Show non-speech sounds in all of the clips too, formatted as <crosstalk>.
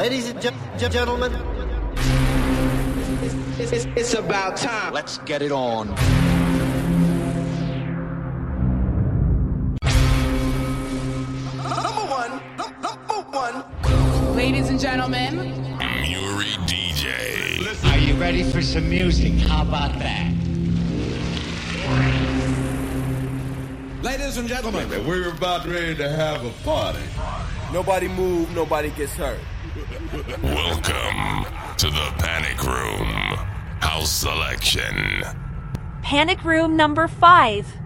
Ladies and ge- ge- gentlemen, It's, it's, it's about time. Let's get it on. Number one. Number one. Ladies and gentlemen, Muri DJ. Are you ready for some music? How about that? Ladies and gentlemen, We're about ready to have a party. nobody move, nobody gets hurt. Welcome to the Panic Room. House selection. Panic Room number 5.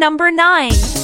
Number 9.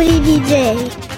Gonna make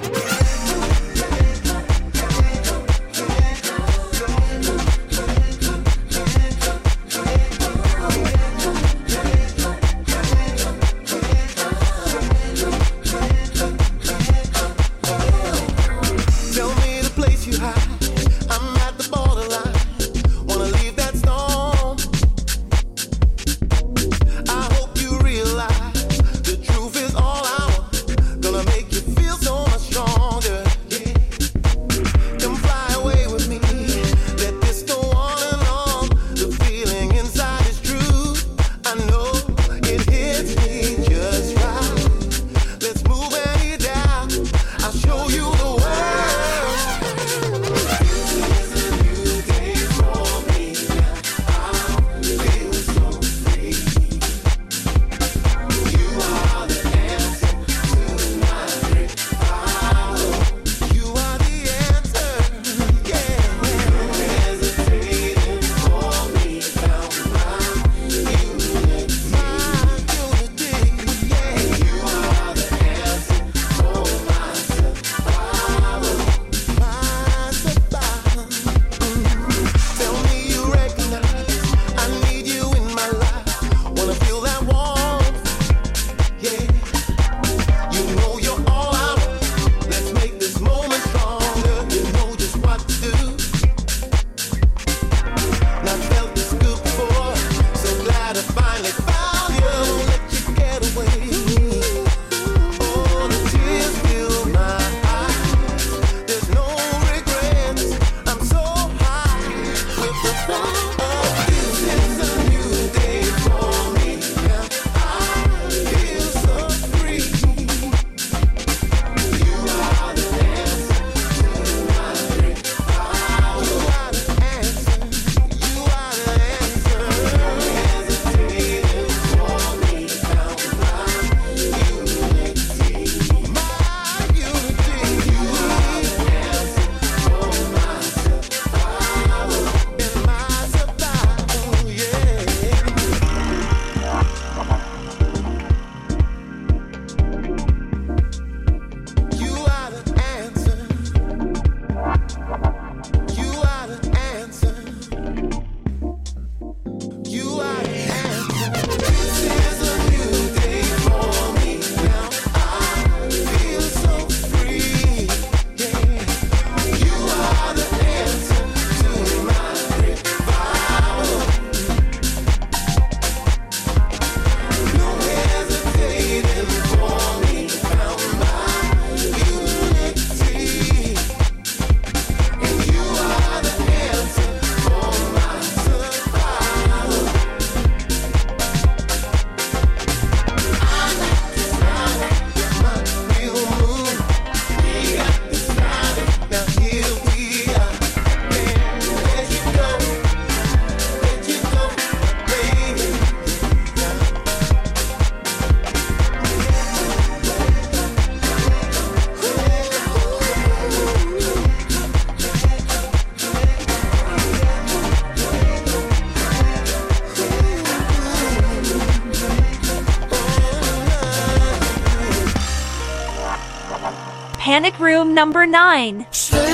Panic Room number 9.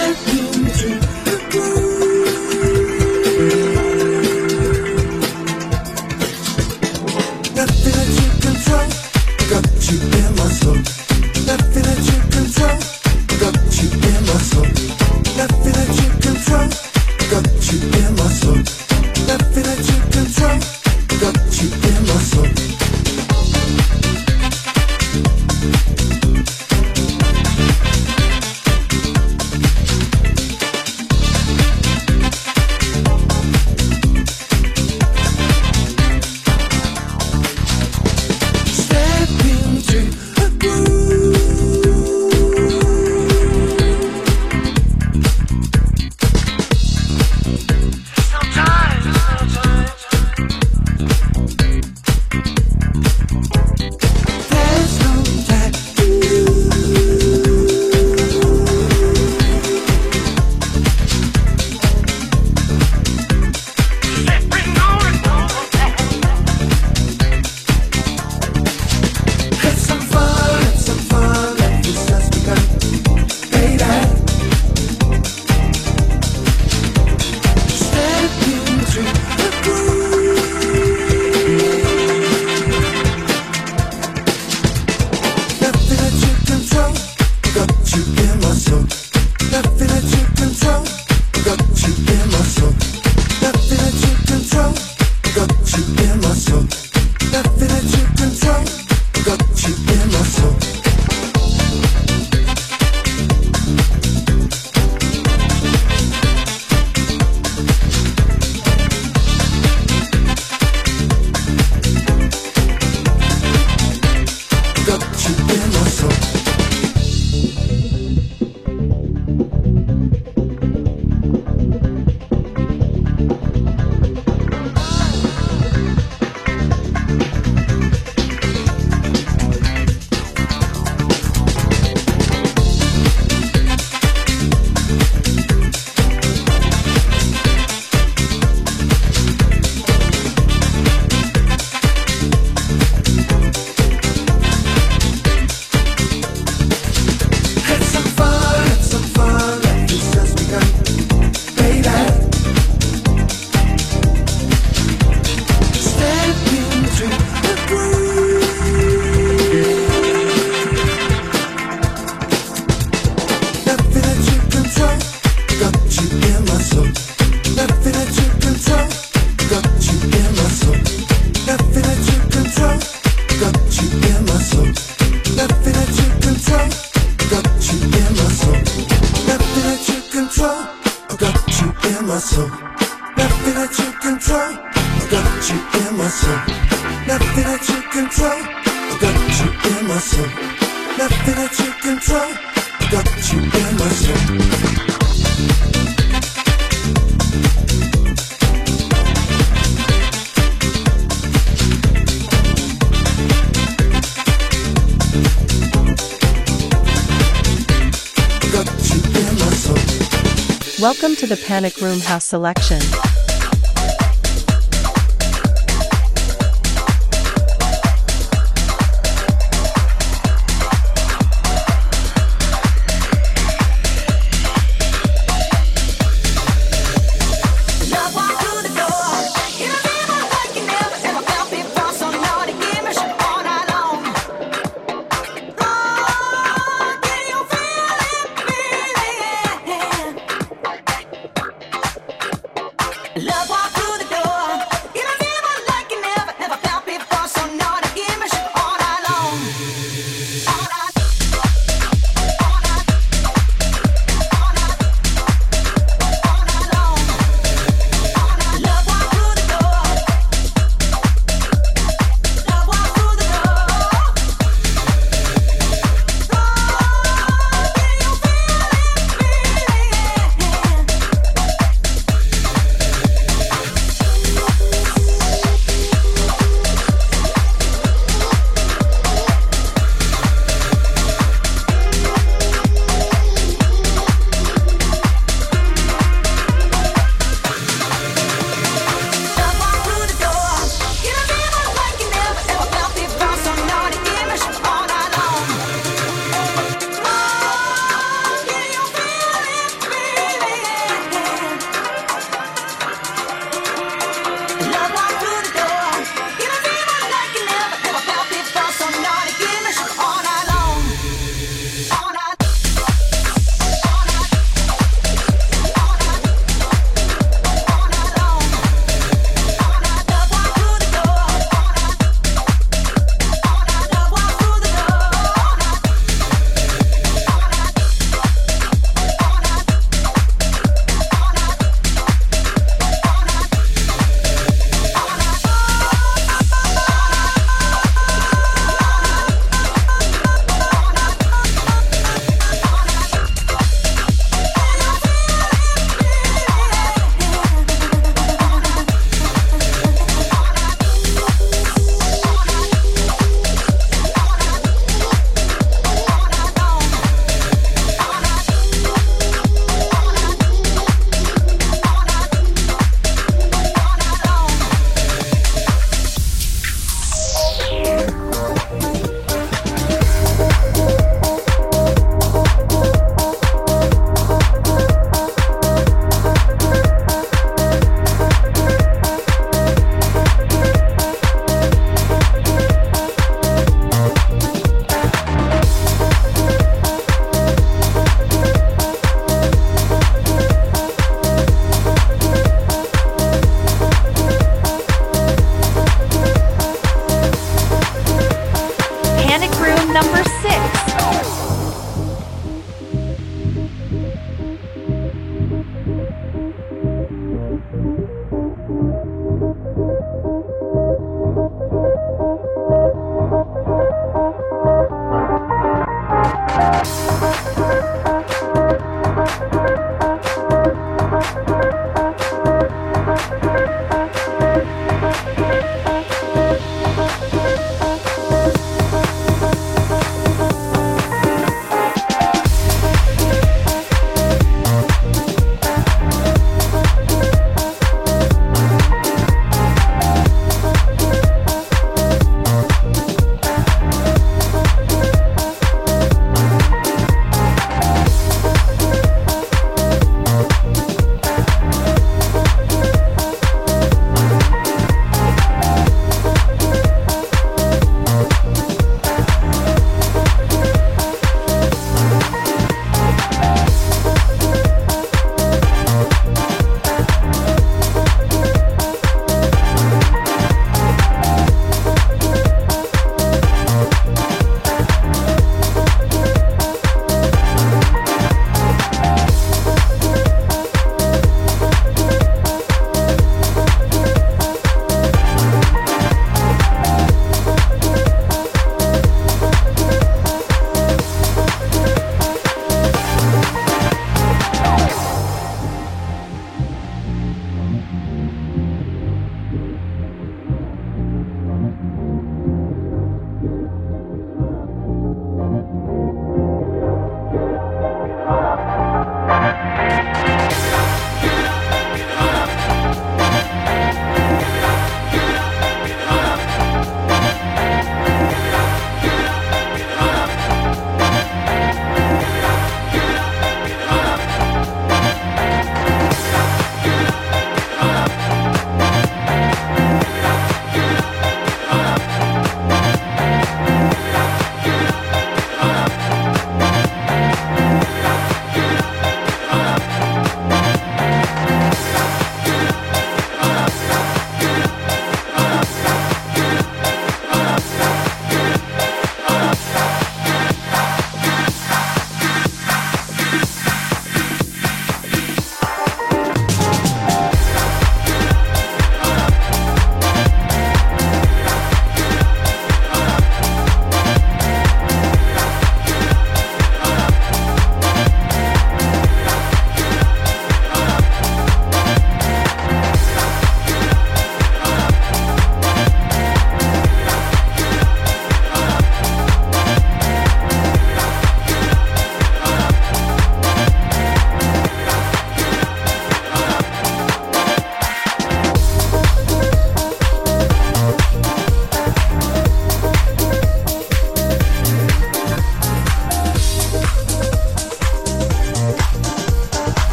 Welcome to the Panic Room House Selection.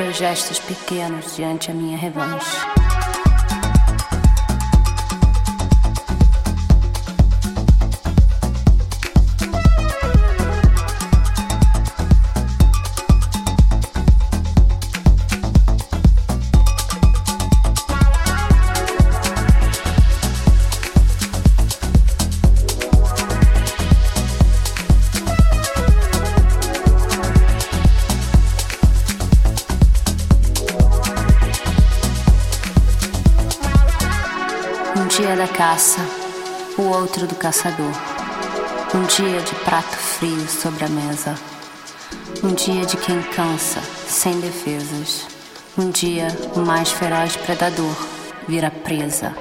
Seus gestos pequenos diante a minha revanche. Outro do caçador. Um dia de prato frio sobre a mesa. Um dia de quem cansa, sem defesas. Um dia o mais feroz predador vira presa.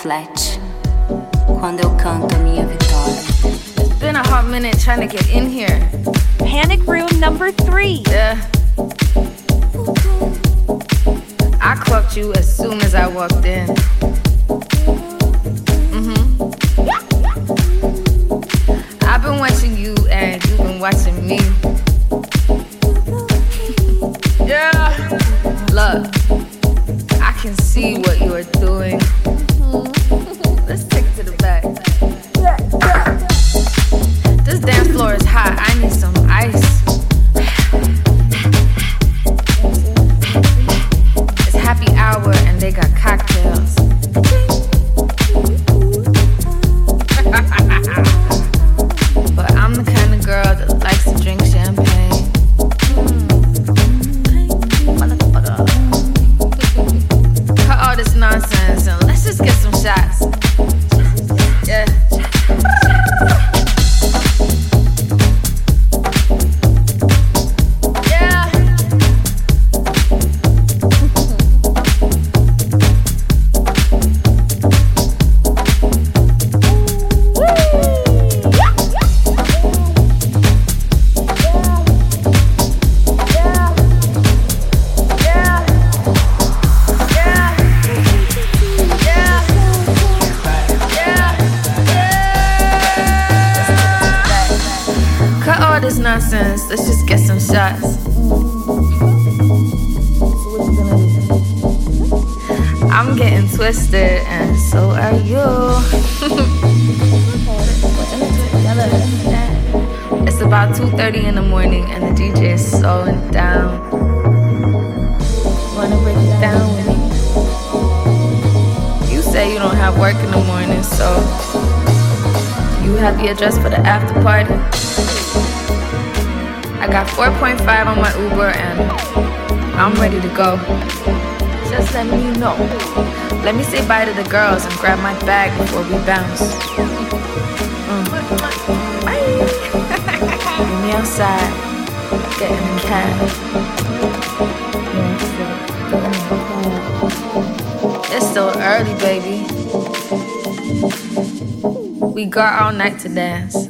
Reflete quando eu canto a minha vitória. It's been a hot minute trying to get in here. Panic Room number three. Yeah. I clocked you as soon as I walked in. Let's just get some shots. I'm getting twisted, and so are you. <laughs> it's about 2:30 in the morning, and the DJ is slowing down. Wanna break it down with me? You say you don't have work in the morning, so you have the address for the after party. I got 4.5 on my Uber and I'm ready to go. Just let me know. Let me say bye to the girls and grab my bag before we bounce. Mm. Bye. <laughs> Meet me outside. Get in cab. It's still early, baby. We got all night to dance.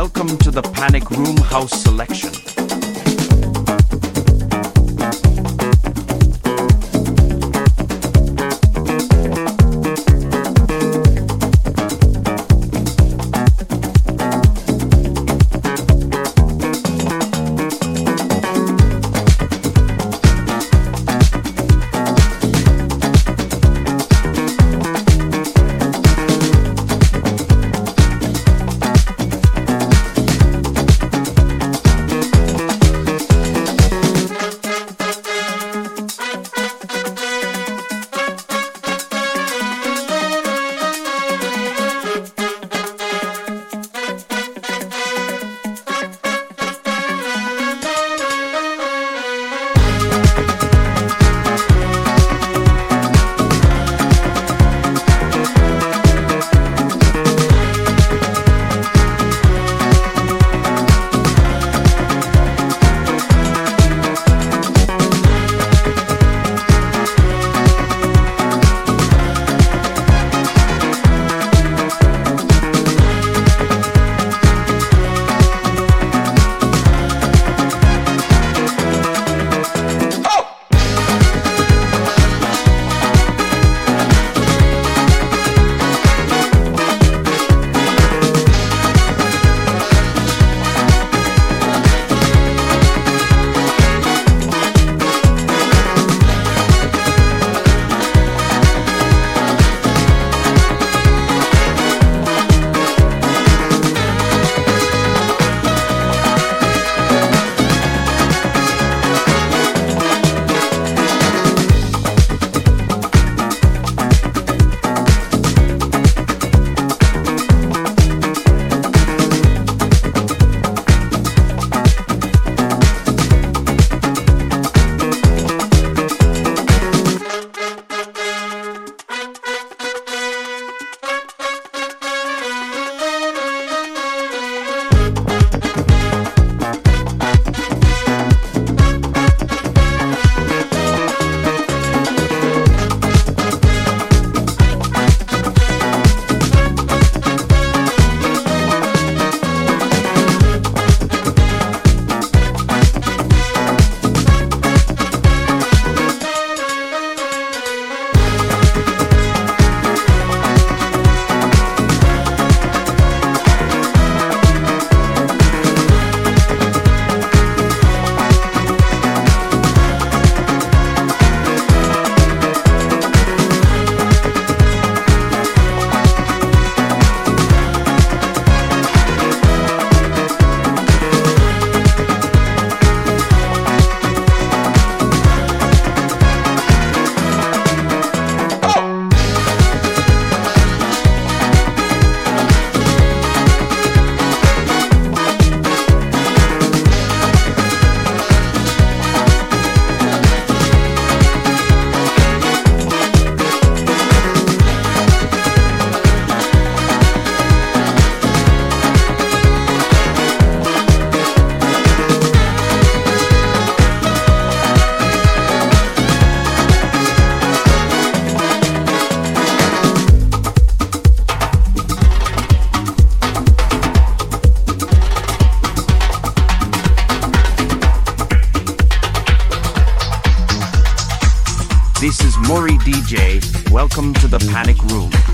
Welcome to the Panic Room House Selection. Welcome to the Panic Room.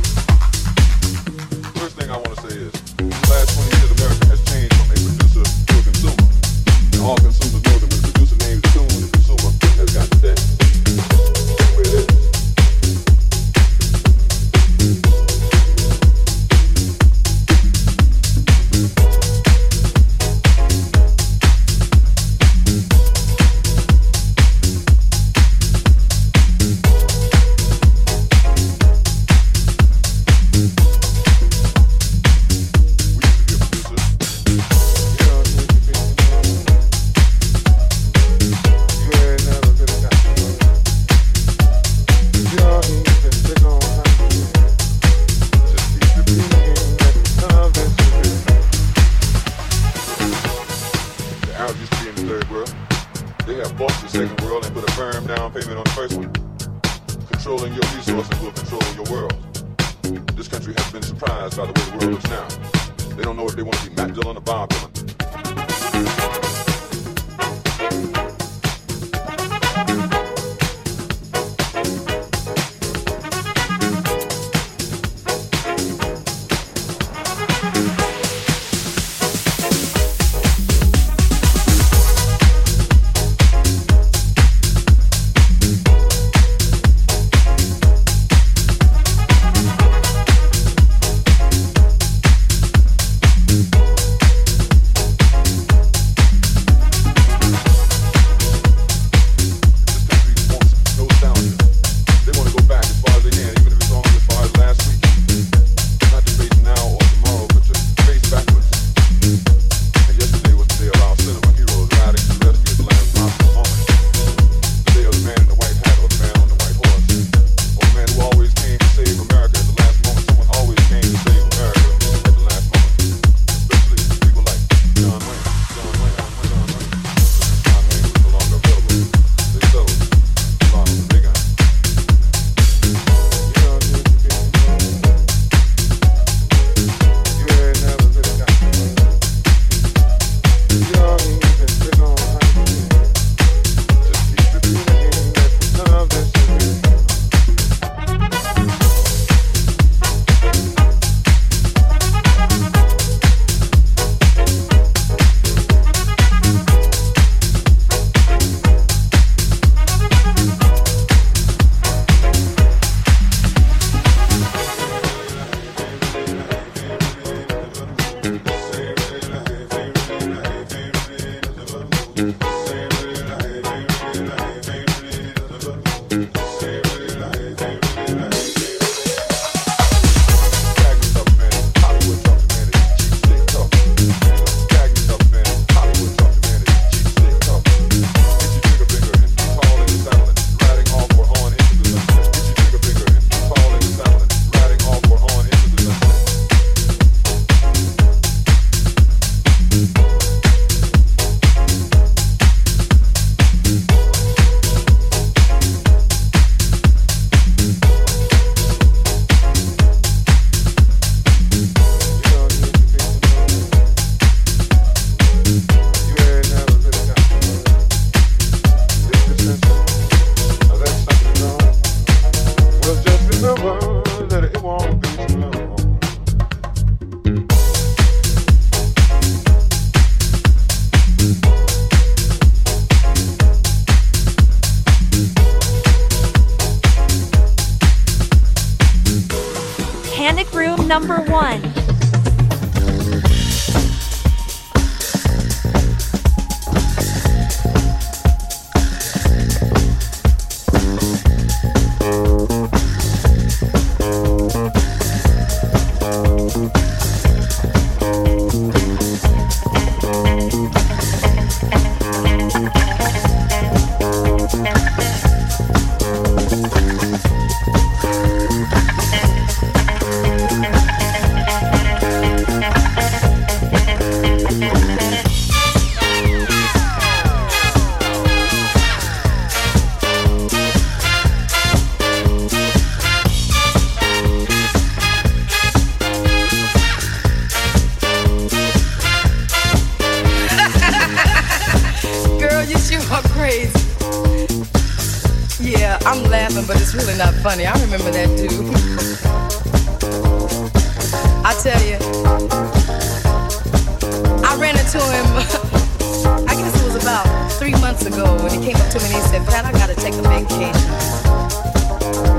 To me and he said, "Pat, I gotta take a vacation."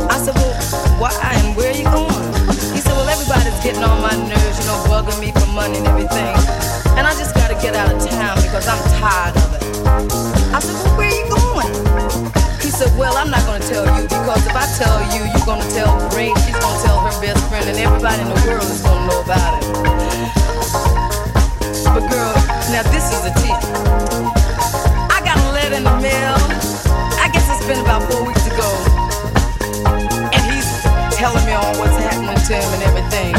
I said, "Well, why and where are you going?" He said, "Well, everybody's getting on my nerves, you know, bugging me for money and everything, and I just gotta get out of town because I'm tired of it." I said, well, where are you going? He said, well, I'm not to tell you because if I tell you, you're to tell Ray, she's to tell her best friend, and everybody in the world is to know about it. But girl, now this is a tip in the mail. I guess it's been about four weeks ago. And he's telling me all what's happening to him and everything.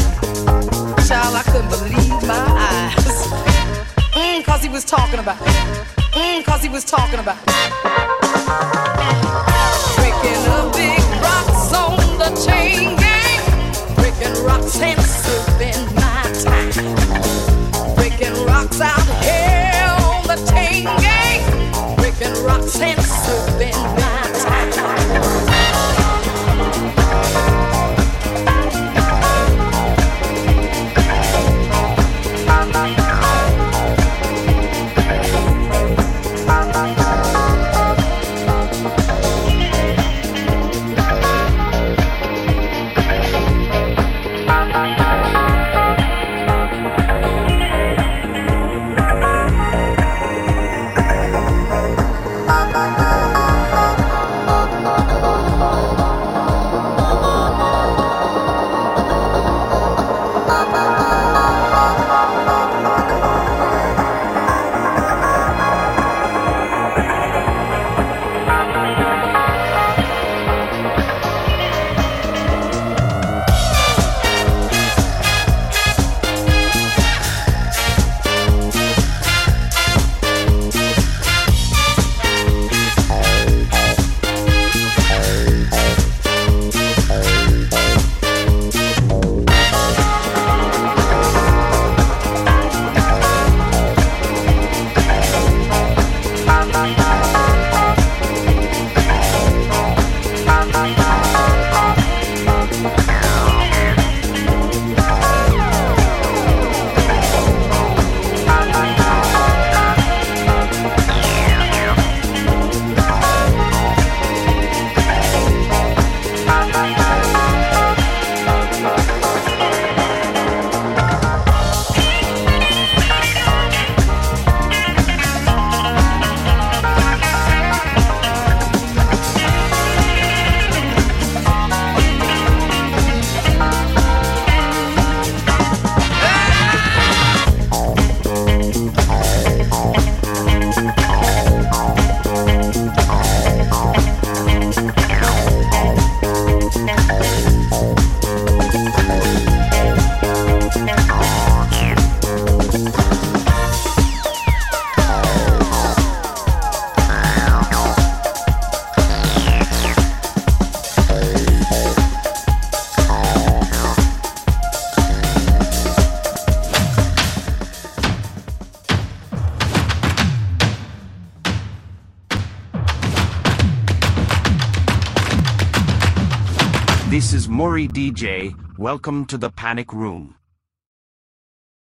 Child, I couldn't believe my eyes. Mm, cause he was talking about it. Mm, cause he was talking about. Breaking a big rocks on the chain gang. Breaking rocks and serving my time. Breaking rocks out here on the chain gang. Been Muri DJ. Welcome to the Panic Room.